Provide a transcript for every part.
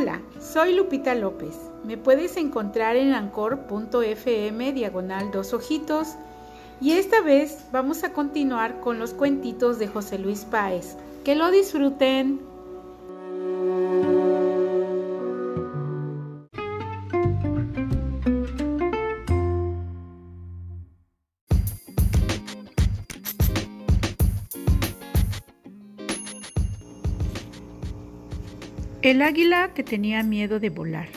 Hola, soy Lupita López. Me puedes encontrar en ancor.fm diagonal dos ojitos y esta vez vamos a continuar con los cuentitos de José Luis Páez. Que lo disfruten. El águila que tenía miedo de volar.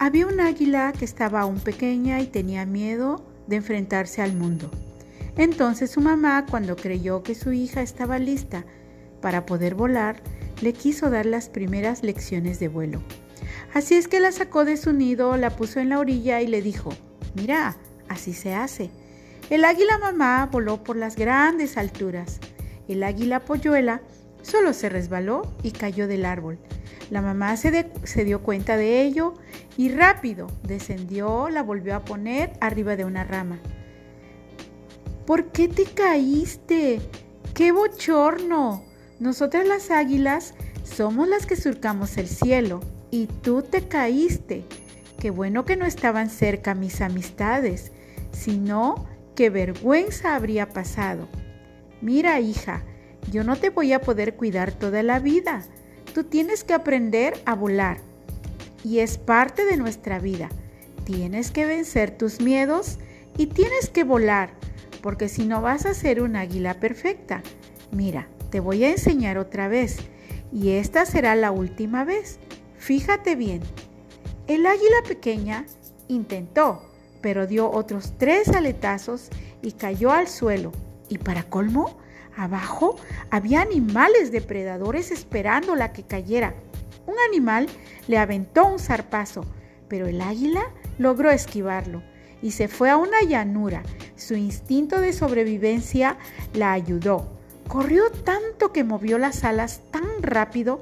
Había un águila que estaba aún pequeña y tenía miedo de enfrentarse al mundo. Entonces su mamá, cuando creyó que su hija estaba lista para poder volar, le quiso dar las primeras lecciones de vuelo. Así es que la sacó de su nido, la puso en la orilla y le dijo, mira, así se hace. El águila mamá voló por las grandes alturas. El águila polluela solo se resbaló y cayó del árbol. La mamá se, dio cuenta de ello y rápido descendió, la volvió a poner arriba de una rama. ¿Por qué te caíste? ¡Qué bochorno! Nosotras las águilas somos las que surcamos el cielo y tú te caíste. Qué bueno que no estaban cerca mis amistades, sino qué vergüenza habría pasado. Mira, hija, yo no te voy a poder cuidar toda la vida. Tú tienes que aprender a volar y es parte de nuestra vida. Tienes que vencer tus miedos y tienes que volar, porque si no vas a ser un águila perfecta. Mira, te voy a enseñar otra vez y esta será la última vez. Fíjate bien. El águila pequeña intentó, pero dio otros tres aletazos y cayó al suelo. Y para colmo, Abajo había animales depredadores esperando la que cayera. Un animal le aventó un zarpazo, pero el águila logró esquivarlo y se fue a una llanura. Su instinto de sobrevivencia la ayudó. Corrió tanto que movió las alas tan rápido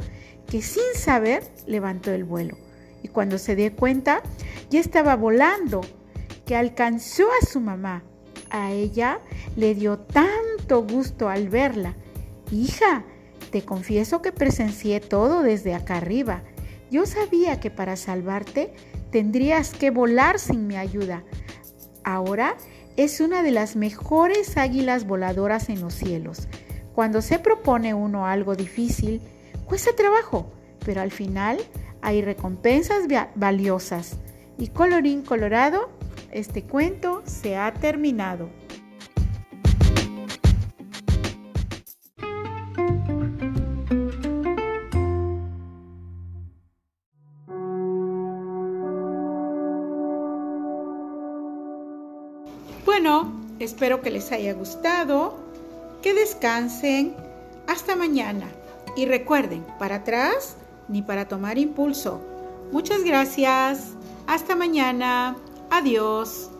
que sin saber levantó el vuelo. Y cuando se dio cuenta, ya estaba volando, que alcanzó a su mamá. A ella le dio tanto gusto al verla. Hija, te confieso que presencié todo desde acá arriba. Yo sabía que para salvarte tendrías que volar sin mi ayuda. Ahora es una de las mejores águilas voladoras en los cielos. Cuando se propone uno algo difícil, cuesta trabajo, pero al final hay recompensas valiosas. Y colorín colorado, este cuento se ha terminado. Bueno, espero que les haya gustado, que descansen, hasta mañana y recuerden, para atrás ni para tomar impulso. Muchas gracias, hasta mañana. Adiós.